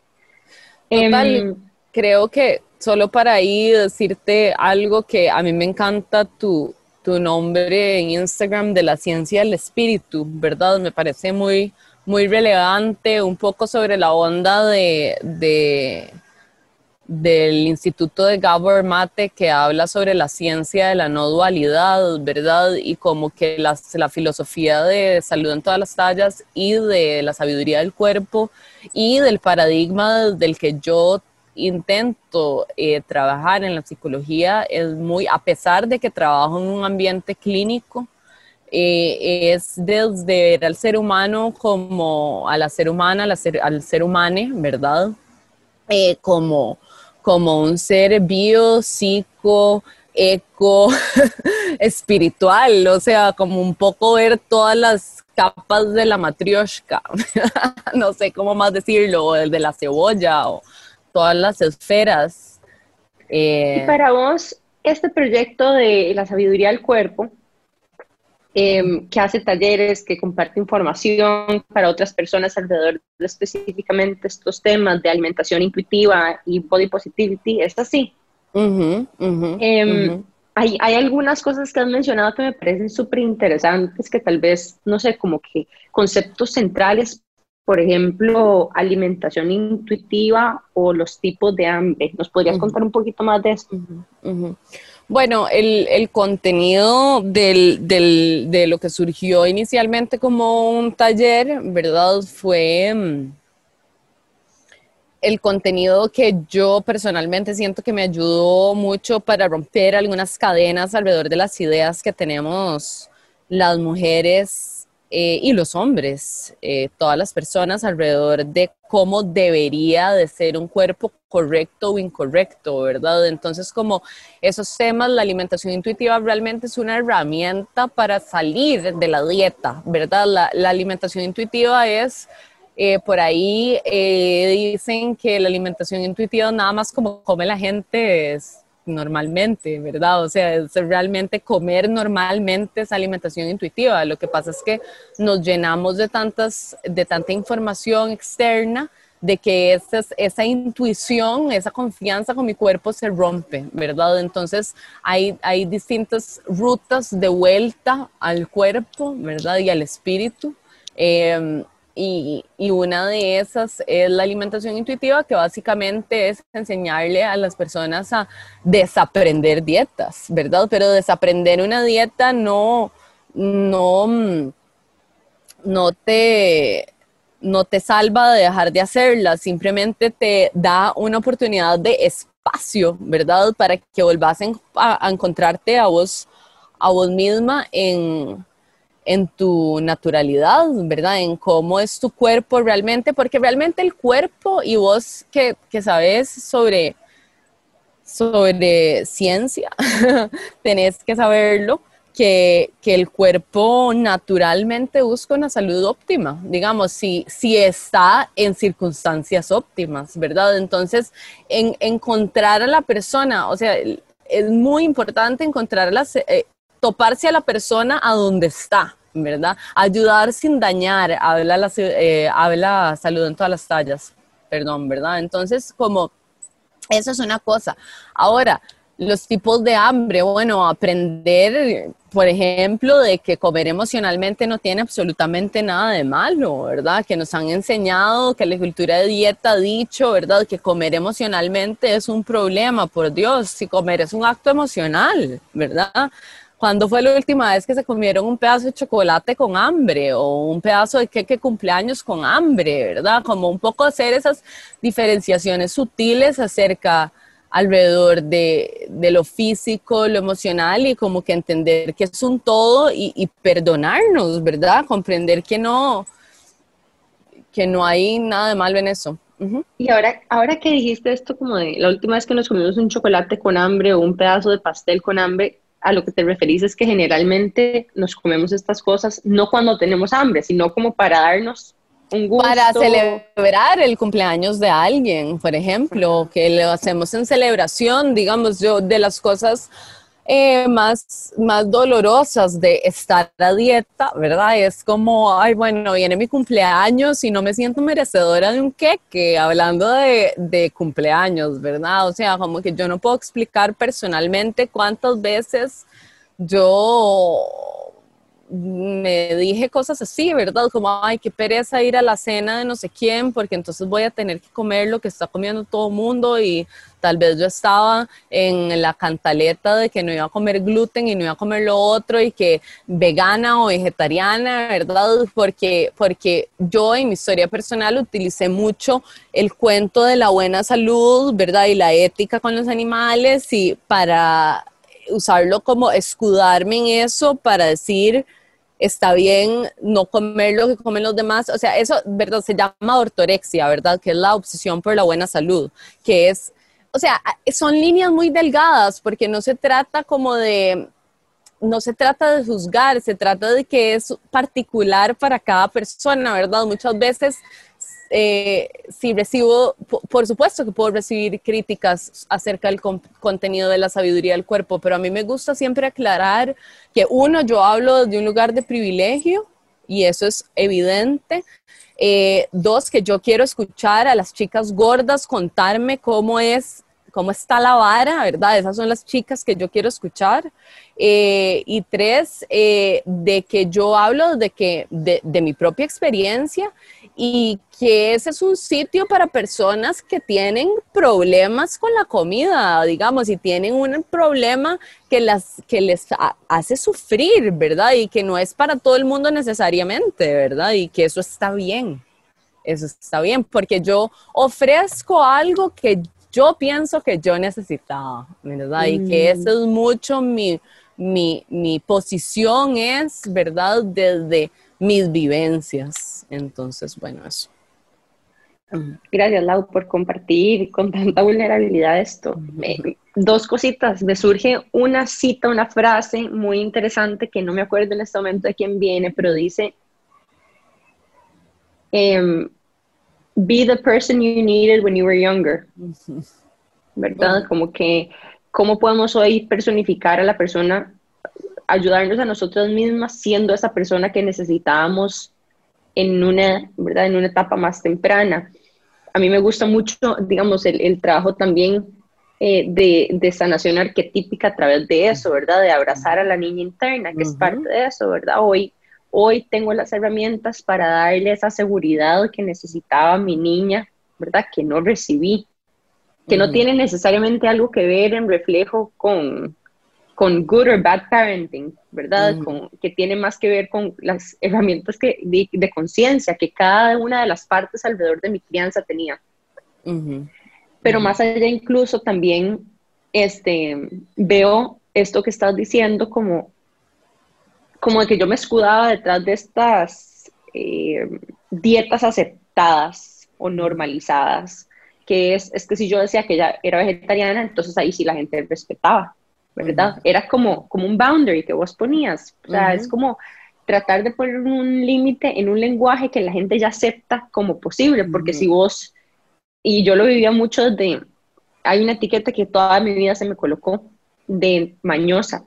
Em, creo que solo para ahí decirte algo que a mí me encanta tu, tu nombre en Instagram de la ciencia del espíritu, ¿verdad? Me parece muy, muy relevante, un poco sobre la onda de, del Instituto de Gabor Mate que habla sobre la ciencia de la no dualidad, ¿verdad? Y como que la, la filosofía de salud en todas las tallas y de la sabiduría del cuerpo y del paradigma del que yo intento eh, trabajar en la psicología es muy, a pesar de que trabajo en un ambiente clínico, eh, es desde ver al ser humano como a la ser humana, al ser, al ser humano, ¿verdad? Eh, como, como un ser bio, psico, eco, espiritual, o sea, como un poco ver todas las capas de la matrioshka, no sé cómo más decirlo, el de la cebolla o todas las esferas. Eh, y para vos, este proyecto de la sabiduría del cuerpo, em, que hace talleres, que comparte información para otras personas alrededor de específicamente estos temas de alimentación intuitiva y body positivity, es así. Em, hay, hay, algunas cosas que has mencionado que me parecen súper interesantes, que tal vez, no sé, como que conceptos centrales por ejemplo, alimentación intuitiva o los tipos de hambre. ¿Nos podrías contar un poquito más de esto? Bueno, el, contenido de lo que surgió inicialmente como un taller, ¿verdad? Fue mm, el contenido que yo personalmente siento que me ayudó mucho para romper algunas cadenas alrededor de las ideas que tenemos las mujeres eh, y los hombres, eh, todas las personas alrededor de cómo debería de ser un cuerpo correcto o incorrecto, ¿verdad? Entonces, como esos temas, la alimentación intuitiva realmente es una herramienta para salir de la dieta, ¿verdad? La, alimentación intuitiva es, eh, por ahí eh, dicen que la alimentación intuitiva nada más como come la gente es normalmente, ¿verdad? O sea, es realmente comer normalmente esa alimentación intuitiva. Lo que pasa es que nos llenamos de, tantas, de tanta información externa de que esa, esa intuición, esa confianza con mi cuerpo se rompe, ¿verdad? Entonces hay, hay distintas rutas de vuelta al cuerpo, ¿verdad? Y al espíritu. Em, y, una de esas es la alimentación intuitiva, que básicamente es enseñarle a las personas a desaprender dietas, ¿verdad? Pero desaprender una dieta no, no, no te, no te salva de dejar de hacerla, simplemente te da una oportunidad de espacio, ¿verdad? Para que volvás a, encontrarte a vos, a vos misma en en tu naturalidad, ¿verdad? En cómo es tu cuerpo realmente, porque realmente el cuerpo y vos que, que sabes sobre, sobre ciencia, tenés que saberlo, que, que, el cuerpo naturalmente busca una salud óptima, digamos, si, si está en circunstancias óptimas, ¿verdad? Entonces, en, encontrar a la persona, o sea, es muy importante encontrar las, eh, toparse a la persona a donde está, ¿verdad? Ayudar sin dañar, habla, la, eh, habla salud en todas las tallas, perdón, ¿verdad? Entonces, como, eso es una cosa. Ahora, los tipos de hambre, bueno, aprender, por ejemplo, de que comer emocionalmente no tiene absolutamente nada de malo, ¿verdad? Que nos han enseñado, que la cultura de dieta ha dicho, ¿verdad? Que comer emocionalmente es un problema, por Dios, si comer es un acto emocional, ¿verdad? ¿Cuándo fue la última vez que se comieron un pedazo de chocolate con hambre o un pedazo de queque cumpleaños con hambre, verdad? Como un poco hacer esas diferenciaciones sutiles acerca alrededor de, lo físico, lo emocional y como que entender que es un todo y, perdonarnos, ¿verdad? Comprender que no, que no hay nada de malo en eso. Y ahora, ahora que dijiste esto como de la última vez que nos comimos un chocolate con hambre o un pedazo de pastel con hambre, a lo que te referís es que generalmente nos comemos estas cosas no cuando tenemos hambre, sino como para darnos un gusto. Para celebrar el cumpleaños de alguien, por ejemplo, que lo hacemos en celebración, digamos, yo de las cosas eh, más, más dolorosas de estar a dieta, ¿verdad? Es como, ay, bueno, viene mi cumpleaños y no me siento merecedora de un queque, hablando de, de cumpleaños, ¿verdad? O sea, como que yo no puedo explicar personalmente cuántas veces yo me dije cosas así, ¿verdad? Como, ay, qué pereza ir a la cena de no sé quién, porque entonces voy a tener que comer lo que está comiendo todo el mundo y tal vez yo estaba en la cantaleta de que no iba a comer gluten y no iba a comer lo otro y que vegana o vegetariana, ¿verdad? Porque, porque yo en mi historia personal utilicé mucho el cuento de la buena salud, ¿verdad? Y la ética con los animales y para usarlo como escudarme en eso para decir, está bien no comer lo que comen los demás. O sea, eso, ¿verdad? Se llama ortorexia, ¿verdad? Que es la obsesión por la buena salud, que es, o sea, son líneas muy delgadas porque no se trata como de, no se trata de juzgar, se trata de que es particular para cada persona, ¿verdad? Muchas veces eh, si recibo, por supuesto que puedo recibir críticas acerca del contenido de la sabiduría del cuerpo, pero a mí me gusta siempre aclarar que uno, yo hablo de un lugar de privilegio y eso es evidente. Eh, dos, que yo quiero escuchar a las chicas gordas contarme cómo es cómo está la vara, ¿verdad? Esas son las chicas que yo quiero escuchar. Eh, y tres, de que yo hablo de, que, de, de, mi propia experiencia y que ese es un sitio para personas que tienen problemas con la comida, digamos, y tienen un problema que, las, que les hace sufrir, ¿verdad? Y que no es para todo el mundo necesariamente, ¿verdad? Y que eso está bien, eso está bien, porque yo ofrezco algo que yo pienso que yo necesitaba, ¿verdad? Y que mm. eso es mucho mi, mi, mi posición es, ¿verdad? Desde mis vivencias. Entonces, bueno, eso. Gracias, Lau, por compartir con tanta vulnerabilidad esto. dos cositas. Me surge una cita, una frase muy interesante que no me acuerdo en este momento de quién viene, pero dice, em, be the person you needed when you were younger. ¿Verdad? Como que, ¿cómo podemos hoy personificar a la persona, ayudarnos a nosotras mismas siendo esa persona que necesitábamos en una, ¿verdad? En una etapa más temprana. A mí me gusta mucho, digamos, el, trabajo también eh, de, de, sanación arquetípica a través de eso, ¿verdad? De abrazar a la niña interna, que es parte de eso, ¿verdad? Hoy, hoy tengo las herramientas para darle esa seguridad que necesitaba mi niña, ¿verdad? Que no recibí, que no tiene necesariamente algo que ver en reflejo con, con good or bad parenting, ¿verdad? Con, que tiene más que ver con las herramientas que, de, conciencia que cada una de las partes alrededor de mi crianza tenía. Pero más allá incluso también este, veo esto que estás diciendo como, como de que yo me escudaba detrás de estas eh, dietas aceptadas o normalizadas, que es, es que si yo decía que ella era vegetariana, entonces ahí sí la gente respetaba. ¿verdad? Era como, como un boundary que vos ponías, o sea, es como tratar de poner un límite en un lenguaje que la gente ya acepta como posible, porque si vos, y yo lo vivía mucho de, hay una etiqueta que toda mi vida se me colocó, de mañosa.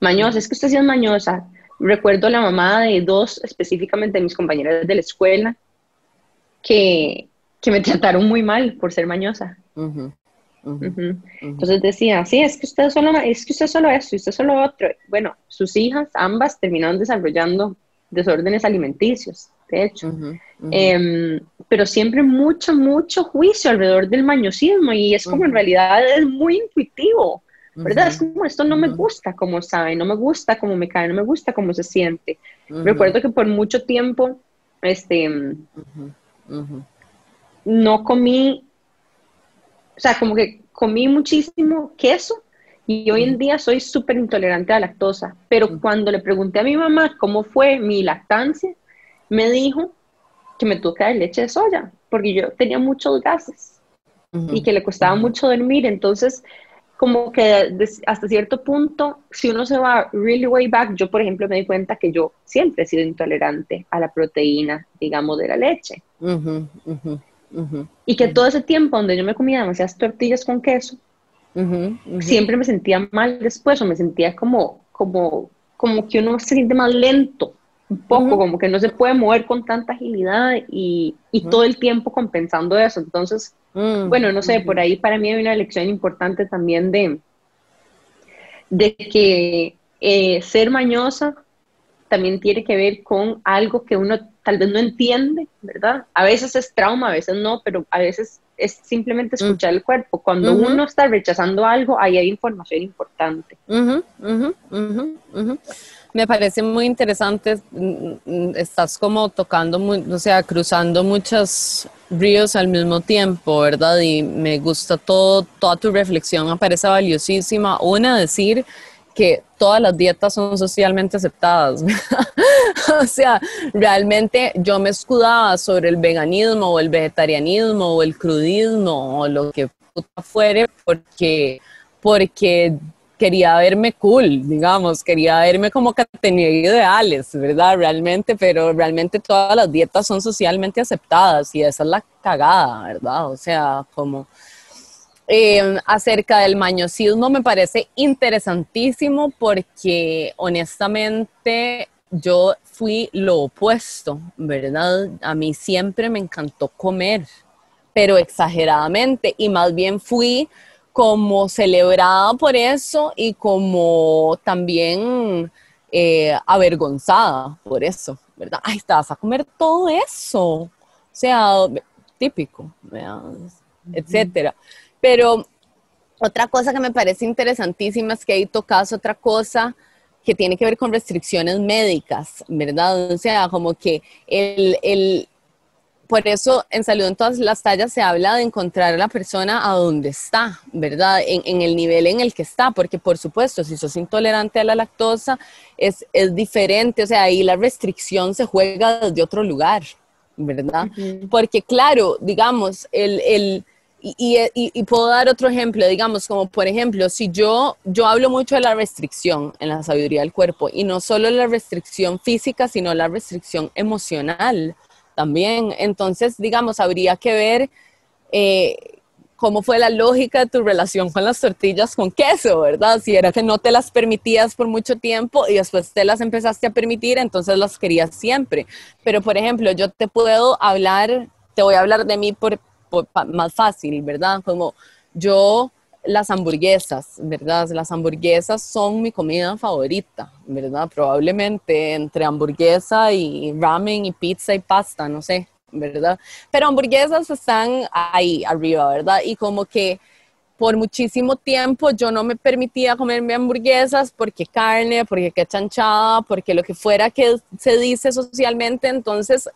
Mañosa, es que usted sí es mañosa. Recuerdo la mamá de dos, específicamente de mis compañeras de la escuela, que, que me trataron muy mal por ser mañosa. Entonces decía, sí, es que usted solo, es que usted solo esto usted solo otro. Bueno, sus hijas, ambas, terminaron desarrollando desórdenes alimenticios, de hecho. Em, pero siempre mucho, mucho juicio alrededor del mañosismo y es como en realidad es muy intuitivo, ¿verdad? Es como esto no me gusta como sabe, no me gusta como me cae, no me gusta cómo se siente. Recuerdo que por mucho tiempo, este, no comí o sea, como que comí muchísimo queso y hoy en día soy súper intolerante a la lactosa. Pero cuando le pregunté a mi mamá cómo fue mi lactancia, me dijo que me tuvo que dar leche de soya, porque yo tenía muchos gases y que le costaba mucho dormir. Entonces, como que hasta cierto punto, si uno se va really way back, yo por ejemplo me di cuenta que yo siempre he sido intolerante a la proteína, digamos, de la leche. Y que todo ese tiempo donde yo me comía demasiadas tortillas con queso, siempre me sentía mal después o me sentía como, como, como que uno se siente más lento, un poco, como que no se puede mover con tanta agilidad y, y todo el tiempo compensando eso. Entonces, mm, bueno, no sé, por ahí para mí hay una lección importante también de, de que eh, ser mañosa también tiene que ver con algo que uno tal vez no entiende, ¿verdad? A veces es trauma, a veces no, pero a veces es simplemente mm. escuchar el cuerpo. Cuando uno está rechazando algo, ahí hay información importante. Me parece muy interesante, mm, mm, estás como tocando, o sea, cruzando muchos ríos al mismo tiempo, ¿verdad? Y me gusta todo, toda tu reflexión, me parece valiosísima. Una, decir que todas las dietas son socialmente aceptadas. o sea, realmente yo me escudaba sobre el veganismo o el vegetarianismo o el crudismo o lo que fuere porque, porque quería verme cool, digamos, quería verme como que tenía ideales, ¿verdad? Realmente, pero realmente todas las dietas son socialmente aceptadas y esa es la cagada, ¿verdad? O sea, como eh, acerca del mañosismo me parece interesantísimo porque honestamente yo fui lo opuesto, ¿verdad? A mí siempre me encantó comer, pero exageradamente y más bien fui como celebrada por eso y como también eh, avergonzada por eso, ¿verdad? Ay, estás a comer todo eso, o sea, típico, ¿verdad? etcétera. Pero otra cosa que me parece interesantísima es que ahí tocas otra cosa que tiene que ver con restricciones médicas, ¿verdad? O sea, como que el, el, por eso en salud en todas las tallas se habla de encontrar a la persona a donde está, ¿verdad? En, en, el nivel en el que está, porque por supuesto, si sos intolerante a la lactosa, es, es diferente, o sea, ahí la restricción se juega desde otro lugar, ¿verdad? Porque claro, digamos, el, el y, y, puedo dar otro ejemplo, digamos, como por ejemplo, si yo, yo hablo mucho de la restricción en la sabiduría del cuerpo, y no solo la restricción física, sino la restricción emocional también. Entonces, digamos, habría que ver eh, cómo fue la lógica de tu relación con las tortillas con queso, ¿verdad? Si era que no te las permitías por mucho tiempo y después te las empezaste a permitir, entonces las querías siempre. Pero, por ejemplo, yo te puedo hablar, te voy a hablar de mí por, más fácil, ¿verdad? Como yo las hamburguesas, ¿verdad? Las hamburguesas son mi comida favorita, ¿verdad? Probablemente entre hamburguesa y ramen y pizza y pasta, no sé, ¿verdad? Pero hamburguesas están ahí arriba, ¿verdad? Y como que por muchísimo tiempo yo no me permitía comerme hamburguesas porque carne, porque que chanchada, porque lo que fuera que se dice socialmente. Entonces,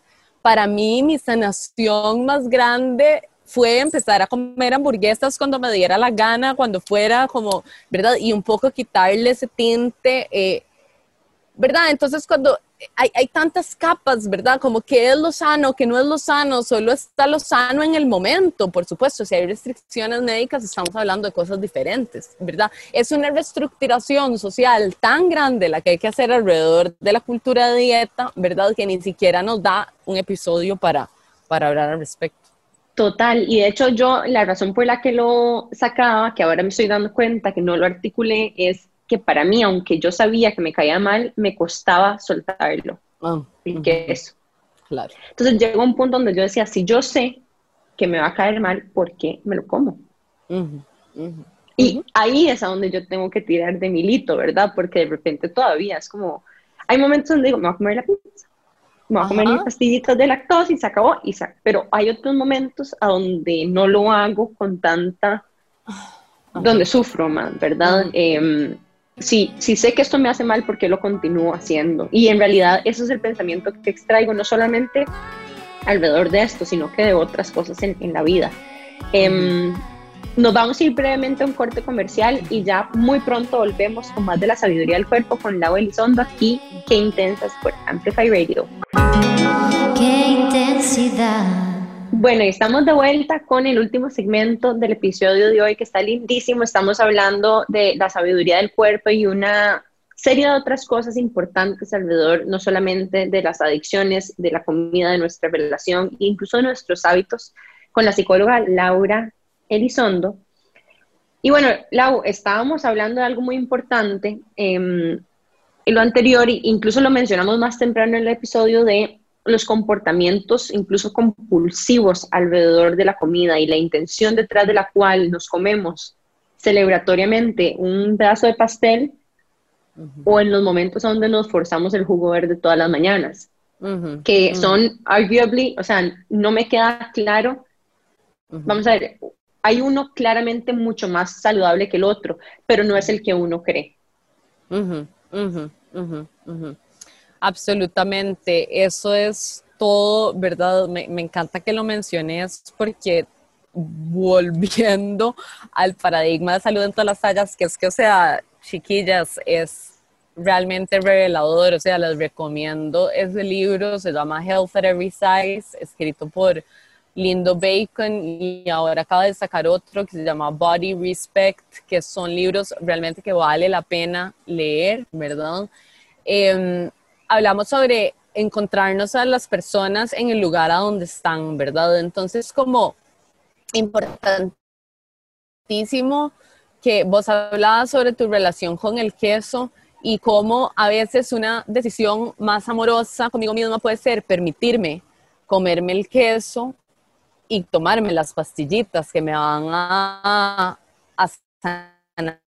para mí, mi sanación más grande fue empezar a comer hamburguesas cuando me diera la gana, cuando fuera como, ¿verdad? Y un poco quitarle ese tinte, eh, ¿verdad? Entonces, cuando hay, tantas capas, ¿verdad? Como que es lo sano, que no es lo sano, solo está lo sano en el momento, por supuesto, si hay restricciones médicas estamos hablando de cosas diferentes, ¿verdad? Es una reestructuración social tan grande la que hay que hacer alrededor de la cultura de dieta, ¿verdad? Que ni siquiera nos da un episodio para, para hablar al respecto. Total, y de hecho yo la razón por la que lo sacaba, que ahora me estoy dando cuenta que no lo articulé, es que para mí, aunque yo sabía que me caía mal, me costaba soltarlo. Ah, el queso. Claro. Entonces llegó un punto donde yo decía, si yo sé que me va a caer mal, ¿por qué me lo como? y ahí es a donde yo tengo que tirar de mi lito, ¿verdad? Porque de repente todavía es como, hay momentos donde digo, me voy a comer la pizza, me voy a comer mis pastillitas de lactosa y se acabó, y pero hay otros momentos a donde no lo hago con tanta, donde sufro más, ¿verdad? sí, sí sé que esto me hace mal porque lo continúo haciendo. Y en realidad eso es el pensamiento que extraigo, no solamente alrededor de esto, sino que de otras cosas en, la vida. Em, nos vamos a ir brevemente a un corte comercial y ya muy pronto volvemos con más de la sabiduría del cuerpo con Lau Elizondo aquí, Qué Intensas por Amplify Radio. Qué intensidad. Bueno, estamos de vuelta con el último segmento del episodio de hoy que está lindísimo. Estamos hablando de la sabiduría del cuerpo y una serie de otras cosas importantes alrededor, no solamente de las adicciones, de la comida, de nuestra relación, incluso de nuestros hábitos, con la psicóloga Laura Elizondo. Y bueno, Lau, estábamos hablando de algo muy importante em, en lo anterior, incluso lo mencionamos más temprano en el episodio de los comportamientos incluso compulsivos alrededor de la comida y la intención detrás de la cual nos comemos celebratoriamente un pedazo de pastel o en los momentos donde nos forzamos el jugo verde todas las mañanas, que son arguably, o sea, no me queda claro, vamos a ver, hay uno claramente mucho más saludable que el otro, pero no es el que uno cree. Absolutamente, eso es todo, ¿verdad? Me, encanta que lo menciones porque volviendo al paradigma de salud en todas las tallas, que es que, o sea, chiquillas, es realmente revelador, o sea, les recomiendo ese libro, se llama Health at Every Size, escrito por Lindo Bacon y ahora acaba de sacar otro que se llama Body Respect, que son libros realmente que vale la pena leer, ¿verdad? Em, hablamos sobre encontrarnos a las personas en el lugar a donde están, ¿verdad? Entonces, como importantísimo que vos hablabas sobre tu relación con el queso y cómo a veces una decisión más amorosa conmigo misma puede ser permitirme comerme el queso y tomarme las pastillitas que me van a, sanar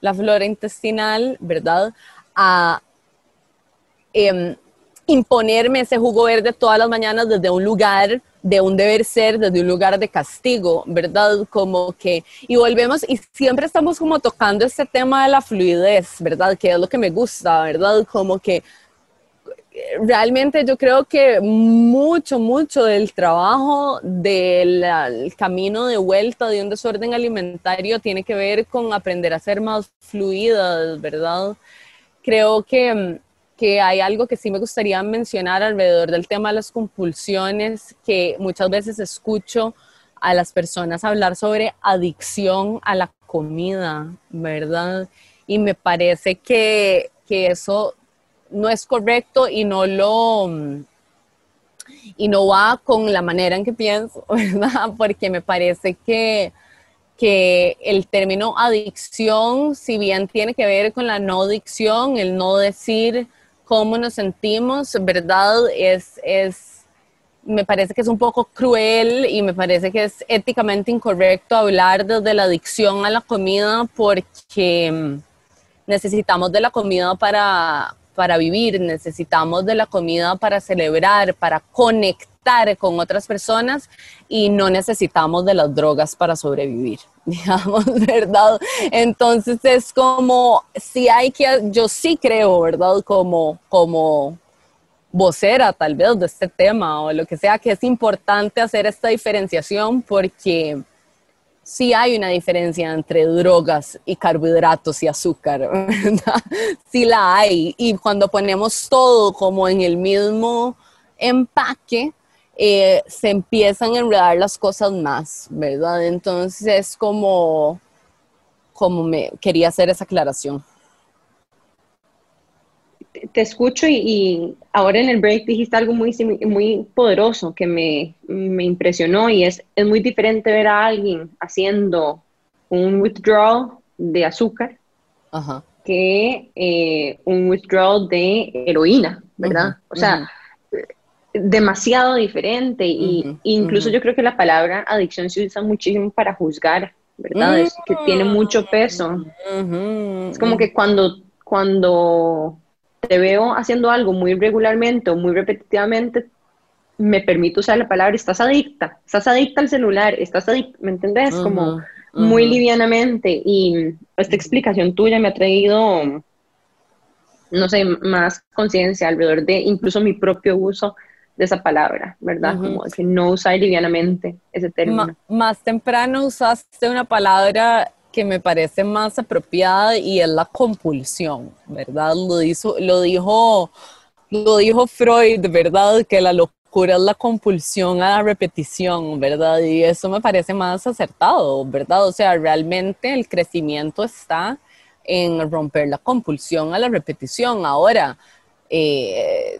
la flora intestinal, ¿verdad? Em, imponerme ese jugo verde todas las mañanas desde un lugar de un deber ser, desde un lugar de castigo, ¿verdad? Como que, y volvemos, y siempre estamos como tocando este tema de la fluidez, ¿verdad? Que es lo que me gusta, ¿verdad? Como que realmente yo creo que mucho, mucho del trabajo del camino de vuelta de un desorden alimentario tiene que ver con aprender a ser más fluidas, ¿verdad? Creo que que hay algo que sí me gustaría mencionar alrededor del tema de las compulsiones, que muchas veces escucho a las personas hablar sobre adicción a la comida, ¿verdad? Y me parece que, que eso no es correcto y no lo y no va con la manera en que pienso, ¿verdad? Porque me parece que, que el término adicción, si bien tiene que ver con la no adicción, el no decir cómo nos sentimos, ¿verdad? Es, es, me parece que es un poco cruel y me parece que es éticamente incorrecto hablar desde la adicción a la comida porque necesitamos de la comida para, para vivir, necesitamos de la comida para celebrar, para conectar con otras personas y no necesitamos de las drogas para sobrevivir, digamos, ¿verdad? Entonces es como, si hay que, yo sí creo, ¿verdad? Como, como vocera tal vez de este tema o lo que sea, que es importante hacer esta diferenciación porque sí hay una diferencia entre drogas y carbohidratos y azúcar, ¿verdad? Sí la hay. Y cuando ponemos todo como en el mismo empaque, eh, se empiezan a enredar las cosas más, ¿verdad? Entonces es como, como me quería hacer esa aclaración te escucho y, ahora en el break dijiste algo muy, muy poderoso que me, impresionó y es, es muy diferente ver a alguien haciendo un withdrawal de azúcar que eh, un withdrawal de heroína, ¿verdad? o sea, demasiado diferente y incluso yo creo que la palabra adicción se usa muchísimo para juzgar, ¿verdad? Es que tiene mucho peso. Es como que cuando, cuando te veo haciendo algo muy regularmente o muy repetitivamente, me permito usar la palabra, estás adicta, estás adicta al celular, estás adicta, ¿me entendés? Como muy livianamente. Y esta explicación tuya me ha traído, no sé, más conciencia alrededor de incluso mi propio uso de esa palabra, ¿verdad? Como que no usar livianamente ese término. más temprano usaste una palabra que me parece más apropiada y es la compulsión, ¿verdad? Lo, dijo, lo, dijo, lo dijo Freud, ¿verdad? Que la locura es la compulsión a la repetición, ¿verdad? Y eso me parece más acertado, ¿verdad? O sea, realmente el crecimiento está en romper la compulsión a la repetición. Ahora, eh,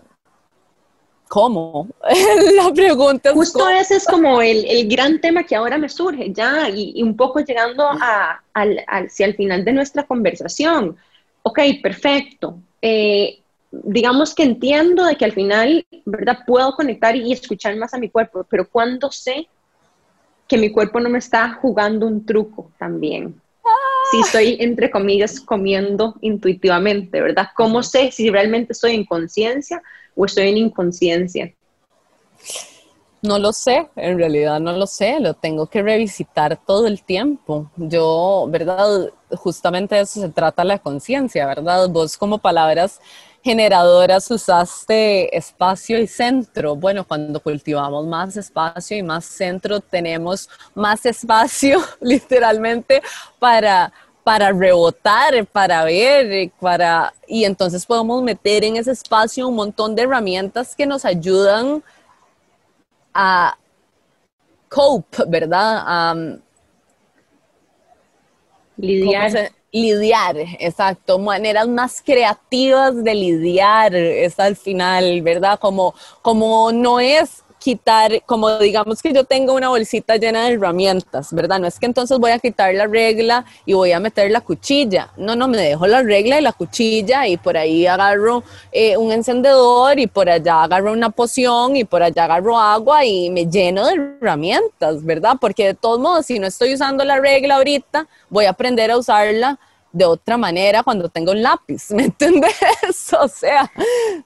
¿Cómo? la pregunta es Justo ese es como el, el, gran tema que ahora me surge ya y, un poco llegando a, al, hacia el final de nuestra conversación. Ok, perfecto. Eh, digamos que entiendo de que al final, ¿verdad? Puedo conectar y escuchar más a mi cuerpo, pero ¿cuándo sé que mi cuerpo no me está jugando un truco también? Si estoy, entre comillas, comiendo intuitivamente, ¿verdad? ¿Cómo sé si realmente estoy en conciencia estoy en inconsciencia? No lo sé, en realidad no lo sé, lo tengo que revisitar todo el tiempo. Yo, ¿verdad? Justamente de eso se trata la conciencia, ¿verdad? Vos como palabras generadoras usaste espacio y centro. Bueno, cuando cultivamos más espacio y más centro, tenemos más espacio literalmente para para rebotar, para ver, para y entonces podemos meter en ese espacio un montón de herramientas que nos ayudan a cope, ¿verdad? A lidiar. Lidiar, exacto, maneras más creativas de lidiar, es al final, ¿verdad? Como, como no es quitar, como digamos que yo tengo una bolsita llena de herramientas, ¿verdad? No es que entonces voy a quitar la regla y voy a meter la cuchilla. No, no, me dejo la regla y la cuchilla y por ahí agarro eh, un encendedor y por allá agarro una poción y por allá agarro agua y me lleno de herramientas, ¿verdad? Porque de todos modos, si no estoy usando la regla ahorita, voy a aprender a usarla de otra manera cuando tengo un lápiz, ¿me entiendes? O sea,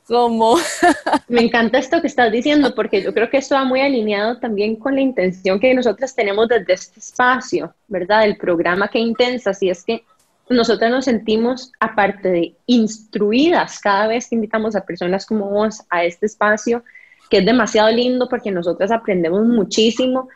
como... Me encanta esto que estás diciendo porque yo creo que esto va muy alineado también con la intención que nosotros tenemos desde este espacio, ¿verdad? El programa que intensa, si es que nosotros nos sentimos, aparte de instruidas cada vez que invitamos a personas como vos a este espacio, que es demasiado lindo porque nosotras aprendemos muchísimo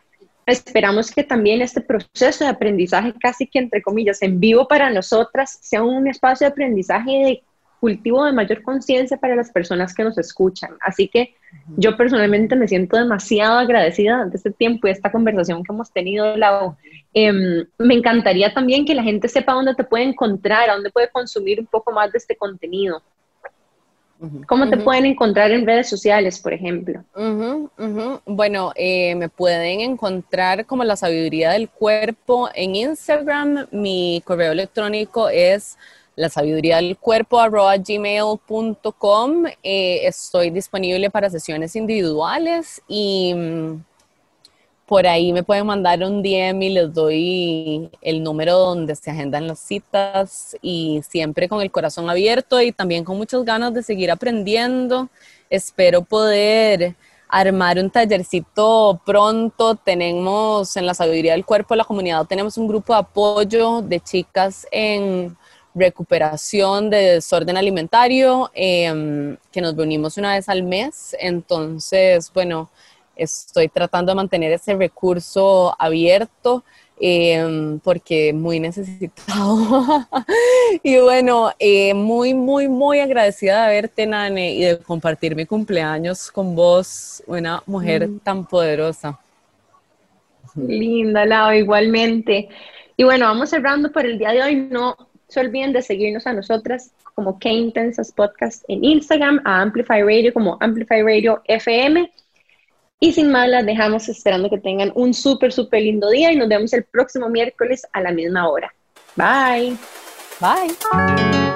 Esperamos que también este proceso de aprendizaje, casi que entre comillas, en vivo para nosotras, sea un espacio de aprendizaje de cultivo de mayor conciencia para las personas que nos escuchan. Así que yo personalmente me siento demasiado agradecida de este tiempo y esta conversación que hemos tenido, Lau. Em, me encantaría también que la gente sepa dónde te puede encontrar, dónde puede consumir un poco más de este contenido. ¿Cómo te pueden encontrar en redes sociales, por ejemplo? Bueno, eh, me pueden encontrar como la sabiduría del cuerpo en Instagram. Mi correo electrónico es la sabiduría del cuerpo gmail.com. Eh, estoy disponible para sesiones individuales y mm, por ahí me pueden mandar un DM y les doy el número donde se agendan las citas y siempre con el corazón abierto y también con muchas ganas de seguir aprendiendo. Espero poder armar un tallercito pronto. Tenemos en la sabiduría del cuerpo la comunidad, tenemos un grupo de apoyo de chicas en recuperación de desorden alimentario em, que nos reunimos una vez al mes. Entonces, bueno, estoy tratando de mantener ese recurso abierto em, porque muy necesitado. y bueno, eh, muy, muy, muy agradecida de verte, Nane, y de compartir mi cumpleaños con vos, una mujer mm. tan poderosa. Linda, Lau, igualmente. Y bueno, vamos cerrando por el día de hoy. No se olviden de seguirnos a nosotras como K Intensas Podcast en Instagram, a Amplify Radio como Amplify Radio FM y sin más, las dejamos esperando que tengan un súper, súper lindo día y nos vemos el próximo miércoles a la misma hora. Bye. Bye.